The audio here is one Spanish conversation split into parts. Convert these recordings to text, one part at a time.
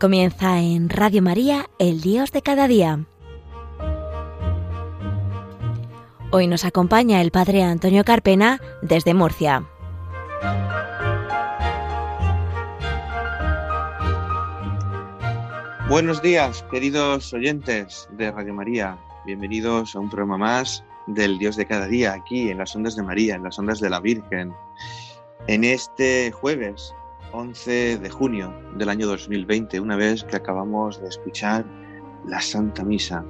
Comienza en Radio María, el Dios de cada día. Hoy nos acompaña el Padre Antonio Carpena desde Murcia. Buenos días, queridos oyentes de Radio María. Bienvenidos a un programa más del Dios de cada día, aquí en las ondas de María, en las ondas de la Virgen. En este jueves 11 de junio del año 2020, una vez que acabamos de escuchar la Santa Misa.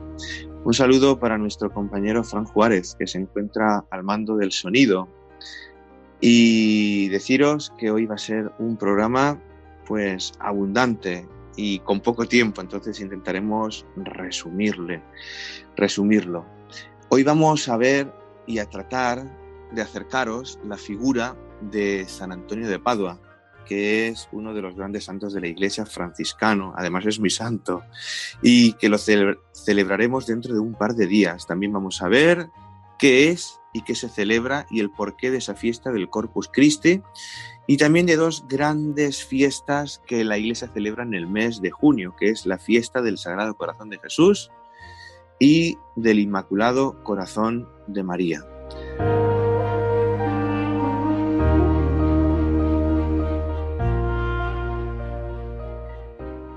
Un saludo para nuestro compañero Fran Juárez, que se encuentra al mando del sonido. Y deciros que hoy va a ser un programa pues abundante y con poco tiempo, entonces intentaremos resumirle, resumirlo. Hoy vamos a ver y a tratar de acercaros la figura de San Antonio de Padua, que es uno de los grandes santos de la Iglesia franciscano, además es muy santo, y que lo celebraremos dentro de un par de días. También vamos a ver qué es y qué se celebra y el porqué de esa fiesta del Corpus Christi, y también de dos grandes fiestas que la Iglesia celebra en el mes de junio, que es la fiesta del Sagrado Corazón de Jesús y del Inmaculado Corazón de María.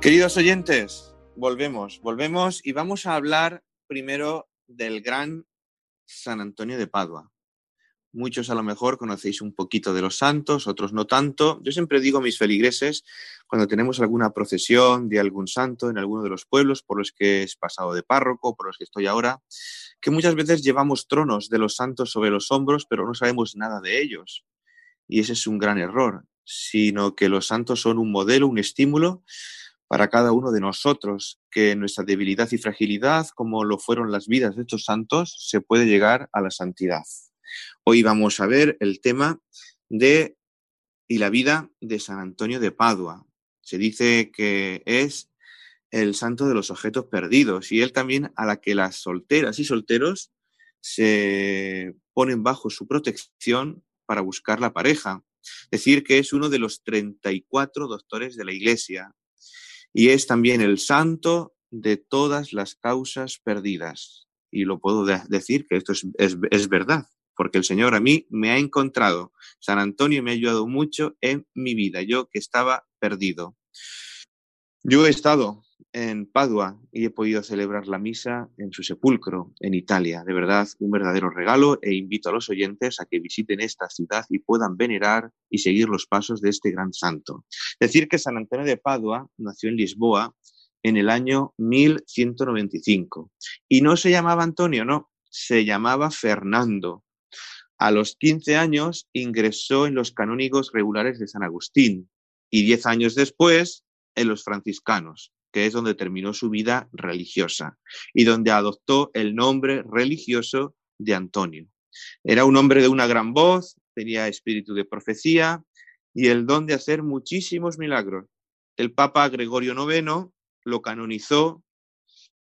Queridos oyentes, volvemos, volvemos y vamos a hablar primero del gran San Antonio de Padua. Muchos a lo mejor conocéis un poquito de los santos, otros no tanto. Yo siempre digo a mis feligreses, cuando tenemos alguna procesión de algún santo en alguno de los pueblos por los que he pasado de párroco, por los que estoy ahora, que muchas veces llevamos tronos de los santos sobre los hombros, pero no sabemos nada de ellos. Y ese es un gran error, sino que los santos son un modelo, un estímulo para cada uno de nosotros, que nuestra debilidad y fragilidad, como lo fueron las vidas de estos santos, se puede llegar a la santidad. Hoy vamos a ver el tema de y la vida de San Antonio de Padua. Se dice que es el santo de los objetos perdidos y él también a la que las solteras y solteros se ponen bajo su protección para buscar la pareja. Decir que es uno de los 34 doctores de la Iglesia, y es también el santo de todas las causas perdidas. Y lo puedo decir que esto es, verdad, porque el Señor a mí me ha encontrado. San Antonio me ha ayudado mucho en mi vida, yo que estaba perdido. Yo he estado en Padua y he podido celebrar la misa en su sepulcro, en Italia. De verdad, un verdadero regalo e invito a los oyentes a que visiten esta ciudad y puedan venerar y seguir los pasos de este gran santo. Decir que San Antonio de Padua nació en Lisboa en el año 1195 y no se llamaba Antonio, no, se llamaba Fernando. A los 15 años ingresó en los canónigos regulares de San Agustín y 10 años después en los franciscanos que es donde terminó su vida religiosa y donde adoptó el nombre religioso de Antonio. Era un hombre de una gran voz, tenía espíritu de profecía y el don de hacer muchísimos milagros. El Papa Gregorio IX lo canonizó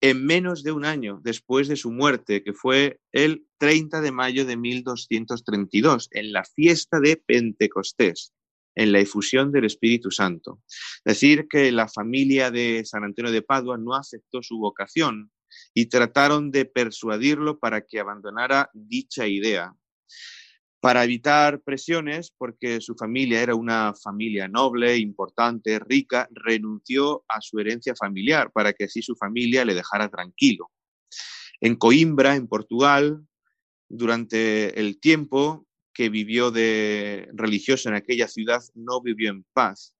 en menos de un año después de su muerte, que fue el 30 de mayo de 1232, en la fiesta de Pentecostés en la efusión del Espíritu Santo. Decir que la familia de San Antonio de Padua no aceptó su vocación y trataron de persuadirlo para que abandonara dicha idea. Para evitar presiones, porque su familia era una familia noble, importante, rica, renunció a su herencia familiar para que así su familia le dejara tranquilo. En Coimbra, en Portugal, durante el tiempo que vivió de religioso en aquella ciudad no vivió en paz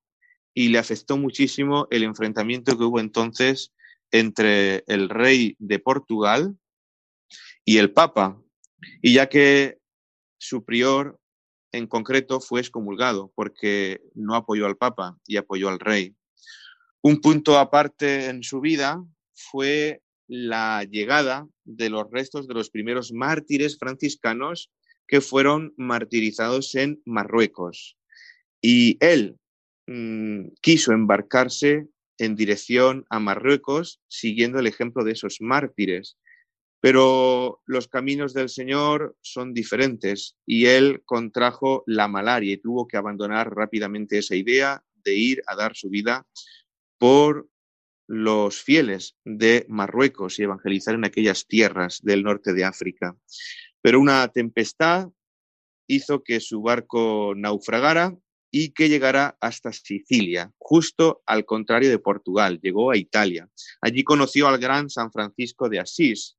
y le afectó muchísimo el enfrentamiento que hubo entonces entre el rey de Portugal y el papa. Y ya que su prior en concreto fue excomulgado porque no apoyó al papa y apoyó al rey. Un punto aparte en su vida fue la llegada de los restos de los primeros mártires franciscanos que fueron martirizados en Marruecos. Y él mm, quiso embarcarse en dirección a Marruecos siguiendo el ejemplo de esos mártires. Pero los caminos del Señor son diferentes y él contrajo la malaria y tuvo que abandonar rápidamente esa idea de ir a dar su vida por los fieles de Marruecos y evangelizar en aquellas tierras del norte de África. Pero una tempestad hizo que su barco naufragara y que llegara hasta Sicilia, justo al contrario de Portugal, llegó a Italia. Allí conoció al gran San Francisco de Asís.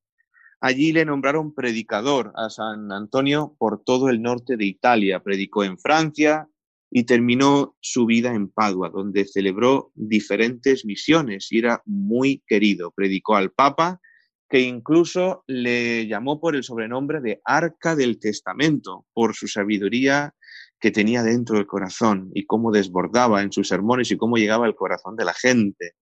Allí le nombraron predicador a San Antonio por todo el norte de Italia. Predicó en Francia, y terminó su vida en Padua, donde celebró diferentes misiones y era muy querido. Predicó al Papa, que incluso le llamó por el sobrenombre de Arca del Testamento, por su sabiduría que tenía dentro del corazón y cómo desbordaba en sus sermones y cómo llegaba al corazón de la gente.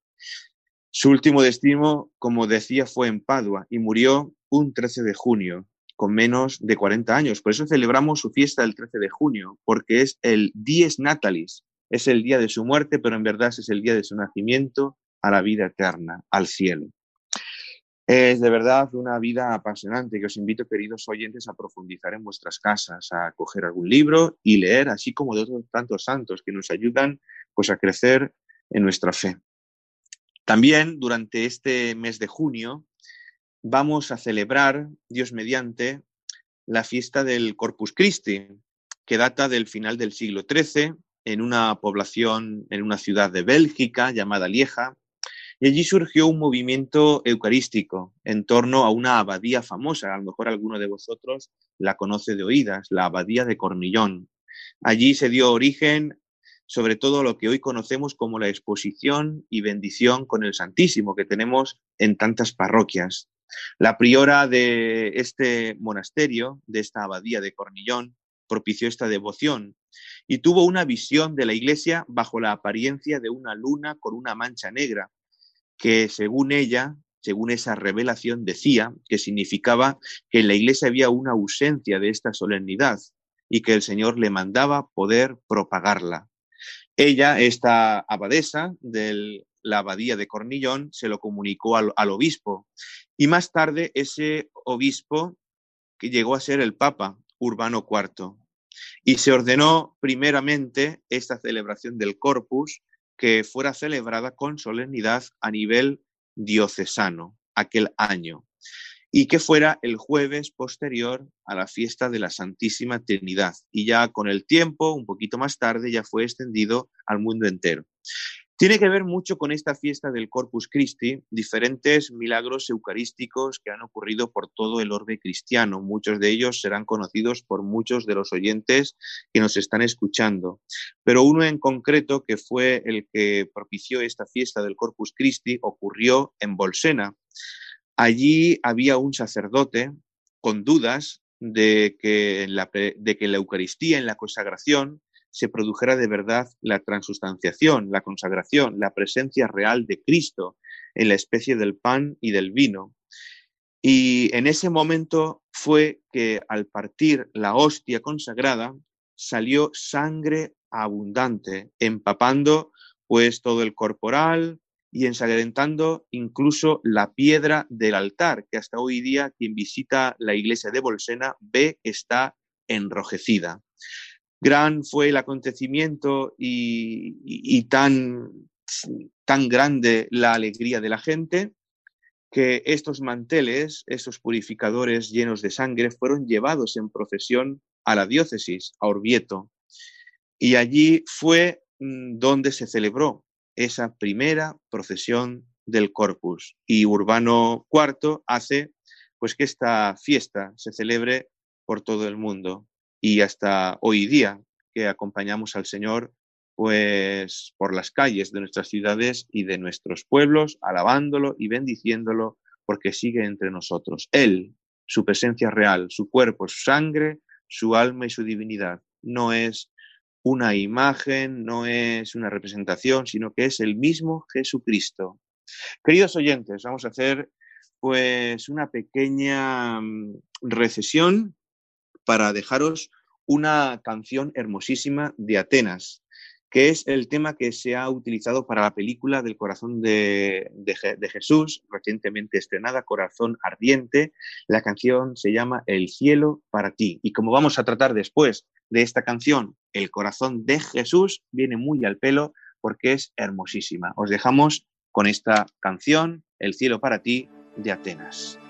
Su último destino, como decía, fue en Padua y murió un 13 de junio con menos de 40 años. Por eso celebramos su fiesta el 13 de junio, porque es el Dies Natalis, es el día de su muerte, pero en verdad es el día de su nacimiento a la vida eterna, al cielo. Es de verdad una vida apasionante que os invito, queridos oyentes, a profundizar en vuestras casas, a coger algún libro y leer, así como de otros tantos santos que nos ayudan pues, a crecer en nuestra fe. También durante este mes de junio vamos a celebrar, Dios mediante, la fiesta del Corpus Christi, que data del final del siglo XIII, en una población, en una ciudad de Bélgica llamada Lieja, y allí surgió un movimiento eucarístico en torno a una abadía famosa, a lo mejor alguno de vosotros la conoce de oídas, la abadía de Cornillón. Allí se dio origen sobre todo lo que hoy conocemos como la exposición y bendición con el Santísimo que tenemos en tantas parroquias. La priora de este monasterio, de esta abadía de Cornillón, propició esta devoción y tuvo una visión de la iglesia bajo la apariencia de una luna con una mancha negra, que según ella, según esa revelación, decía que significaba que en la iglesia había una ausencia de esta solemnidad y que el Señor le mandaba poder propagarla. Ella, esta abadesa de la abadía de Cornillón, se lo comunicó al, obispo y más tarde ese obispo que llegó a ser el Papa Urbano IV. Y se ordenó primeramente esta celebración del Corpus que fuera celebrada con solemnidad a nivel diocesano aquel año y que fuera el jueves posterior a la fiesta de la Santísima Trinidad. Y ya con el tiempo, un poquito más tarde, ya fue extendido al mundo entero. Tiene que ver mucho con esta fiesta del Corpus Christi, diferentes milagros eucarísticos que han ocurrido por todo el orbe cristiano. Muchos de ellos serán conocidos por muchos de los oyentes que nos están escuchando. Pero uno en concreto, que fue el que propició esta fiesta del Corpus Christi, ocurrió en Bolsena. Allí había un sacerdote con dudas de que, la, de que la Eucaristía en la consagración se produjera de verdad la transustanciación, la consagración, la presencia real de Cristo en la especie del pan y del vino. Y en ese momento fue que al partir la hostia consagrada salió sangre abundante, empapando pues todo el corporal y ensangrentando incluso la piedra del altar, que hasta hoy día quien visita la iglesia de Bolsena ve que está enrojecida. Gran fue el acontecimiento y, tan, tan grande la alegría de la gente que estos manteles, esos purificadores llenos de sangre, fueron llevados en procesión a la diócesis, a Orvieto. Y allí fue mm, donde se celebró esa primera procesión del Corpus. Y Urbano IV hace pues que esta fiesta se celebre por todo el mundo y hasta hoy día que acompañamos al Señor pues por las calles de nuestras ciudades y de nuestros pueblos, alabándolo y bendiciéndolo porque sigue entre nosotros. Él, su presencia real, su cuerpo, su sangre, su alma y su divinidad. No es una imagen, no es una representación, sino que es el mismo Jesucristo. Queridos oyentes, vamos a hacer pues una pequeña mm, recesión para dejaros una canción hermosísima de Atenas, que es el tema que se ha utilizado para la película del corazón de, Jesús, recientemente estrenada, Corazón Ardiente. La canción se llama El cielo para ti. Y como vamos a tratar después de esta canción, El corazón de Jesús, viene muy al pelo porque es hermosísima. Os dejamos con esta canción, El cielo para ti, de Atenas.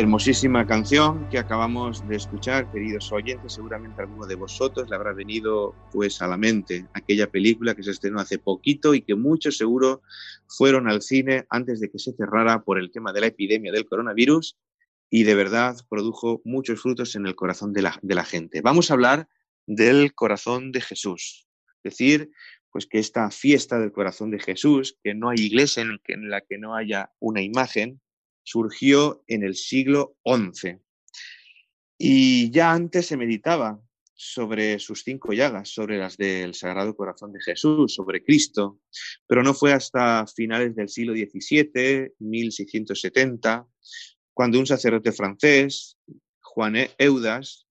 Hermosísima canción que acabamos de escuchar, queridos oyentes. Seguramente alguno de vosotros le habrá venido pues a la mente aquella película que se estrenó hace poquito y que muchos seguro fueron al cine antes de que se cerrara por el tema de la epidemia del coronavirus y de verdad produjo muchos frutos en el corazón de la, gente. Vamos a hablar del corazón de Jesús, es decir, pues que esta fiesta del corazón de Jesús, que no hay iglesia en, la que no haya una imagen, surgió en el siglo XI. Y ya antes se meditaba sobre sus cinco llagas, sobre las del Sagrado Corazón de Jesús, sobre Cristo, pero no fue hasta finales del siglo XVII, 1670, cuando un sacerdote francés, Juan Eudas,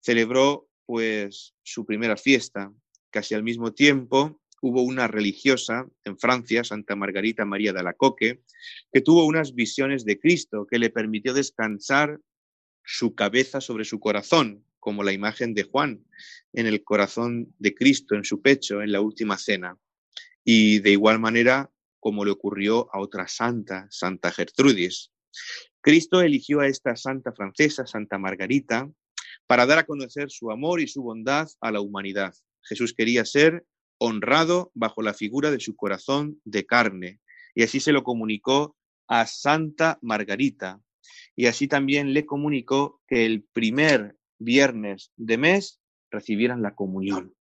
celebró pues su primera fiesta. Casi al mismo tiempo hubo una religiosa en Francia, Santa Margarita María de Alacoque, que tuvo unas visiones de Cristo que le permitió descansar su cabeza sobre su corazón, como la imagen de Juan en el corazón de Cristo, en su pecho, en la última cena. Y de igual manera como le ocurrió a otra santa, Santa Gertrudis. Cristo eligió a esta santa francesa, Santa Margarita, para dar a conocer su amor y su bondad a la humanidad. Jesús quería ser honrado bajo la figura de su corazón de carne, y así se lo comunicó a Santa Margarita, y así también le comunicó que el primer viernes de mes recibieran la comunión.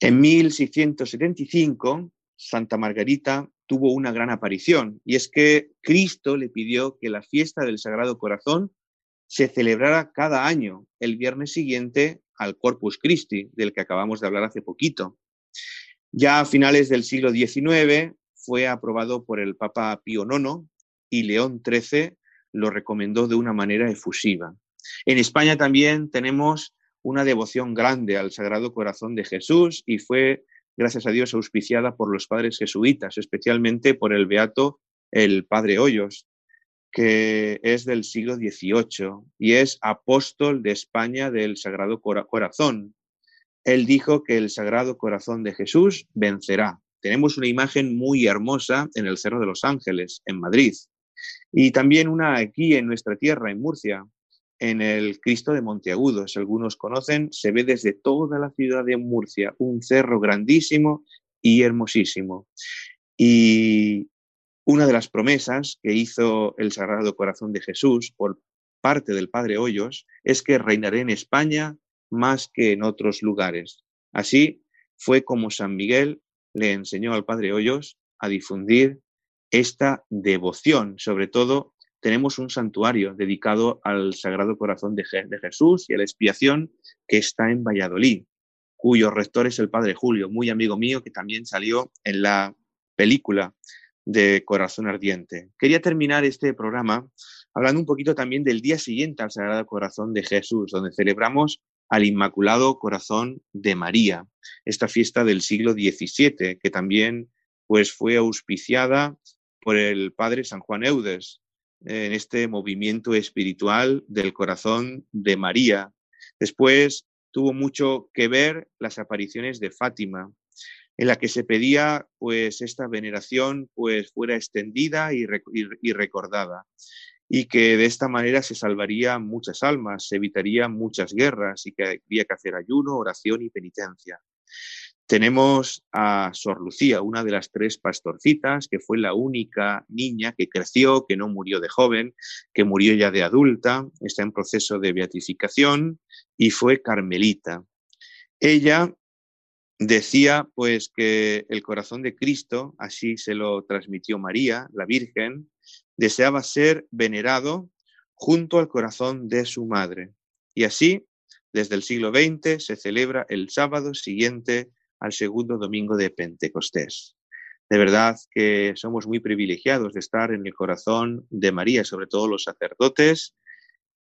En 1675, Santa Margarita tuvo una gran aparición y es que Cristo le pidió que la fiesta del Sagrado Corazón se celebrara cada año, el viernes siguiente al Corpus Christi, del que acabamos de hablar hace poquito. Ya a finales del siglo XIX fue aprobado por el Papa Pío IX y León XIII lo recomendó de una manera efusiva. En España también tenemos una devoción grande al Sagrado Corazón de Jesús y fue, gracias a Dios, auspiciada por los padres jesuitas, especialmente por el beato el Padre Hoyos, que es del siglo XVIII y es apóstol de España del Sagrado Corazón. Él dijo que el Sagrado Corazón de Jesús vencerá. Tenemos una imagen muy hermosa en el Cerro de los Ángeles, en Madrid, y también una aquí en nuestra tierra, en Murcia, en el Cristo de Monteagudo. Si algunos conocen, se ve desde toda la ciudad de Murcia, un cerro grandísimo y hermosísimo. Y una de las promesas que hizo el Sagrado Corazón de Jesús por parte del Padre Hoyos es que reinaré en España más que en otros lugares. Así fue como San Miguel le enseñó al Padre Hoyos a difundir esta devoción, sobre todo tenemos un santuario dedicado al Sagrado Corazón de, Jesús y a la expiación que está en Valladolid, cuyo rector es el Padre Julio, muy amigo mío, que también salió en la película de Corazón Ardiente. Quería terminar este programa hablando un poquito también del día siguiente al Sagrado Corazón de Jesús, donde celebramos al Inmaculado Corazón de María, esta fiesta del siglo XVII, que también pues, fue auspiciada por el Padre San Juan Eudes, en este movimiento espiritual del corazón de María. Después tuvo mucho que ver las apariciones de Fátima, en la que se pedía pues esta veneración pues fuera extendida y, recordada y que de esta manera se salvaría muchas almas, se evitaría muchas guerras y que había que hacer ayuno, oración y penitencia. Tenemos a Sor Lucía, una de las tres pastorcitas, que fue la única niña que creció, que no murió de joven, que murió ya de adulta, está en proceso de beatificación y fue carmelita. Ella decía pues que el corazón de Cristo, así se lo transmitió María, la Virgen, deseaba ser venerado junto al corazón de su madre. Y así, desde el siglo XX, se celebra el sábado siguiente al segundo domingo de Pentecostés. De verdad que somos muy privilegiados de estar en el corazón de María, sobre todo los sacerdotes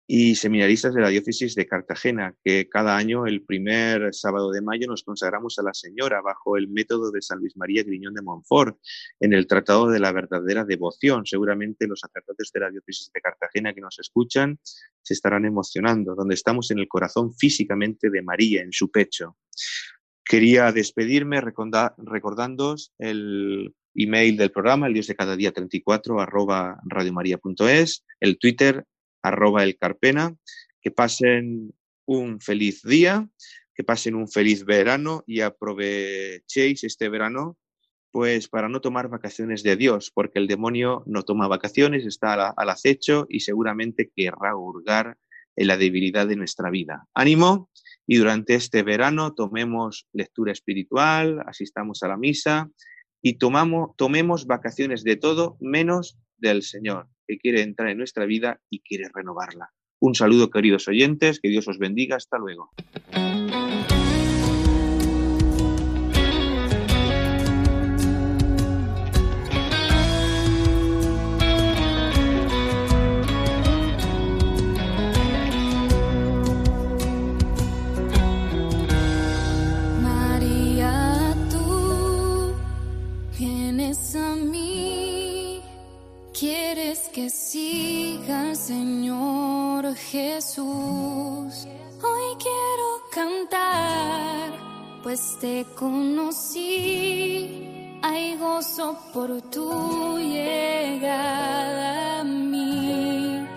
y seminaristas de la diócesis de Cartagena, que cada año, el primer sábado de mayo, nos consagramos a la Señora bajo el método de San Luis María Griñón de Montfort, en el Tratado de la Verdadera Devoción. Seguramente los sacerdotes de la diócesis de Cartagena que nos escuchan se estarán emocionando, donde estamos en el corazón físicamente de María, en su pecho. Quería despedirme recordándoos el email del programa, el dios de cada día 34, arroba radiomaria.es, el Twitter, arroba el Carpena. Que pasen un feliz día, que pasen un feliz verano y aprovechéis este verano pues para no tomar vacaciones de Dios, porque el demonio no toma vacaciones, está al acecho y seguramente querrá hurgar en la debilidad de nuestra vida. Ánimo y durante este verano tomemos lectura espiritual, asistamos a la misa y tomamos, tomemos vacaciones de todo menos del Señor, que quiere entrar en nuestra vida y quiere renovarla. Un saludo, queridos oyentes, que Dios os bendiga. Hasta luego. Que siga Señor Jesús. Hoy quiero cantar, pues te conocí. Hay gozo por tu llegada a mí.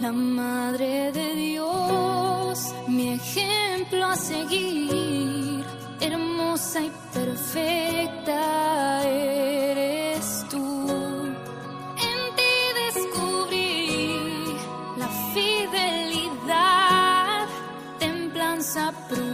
La Madre de Dios, mi ejemplo a seguir. Hermosa y perfecta eres essa pruma.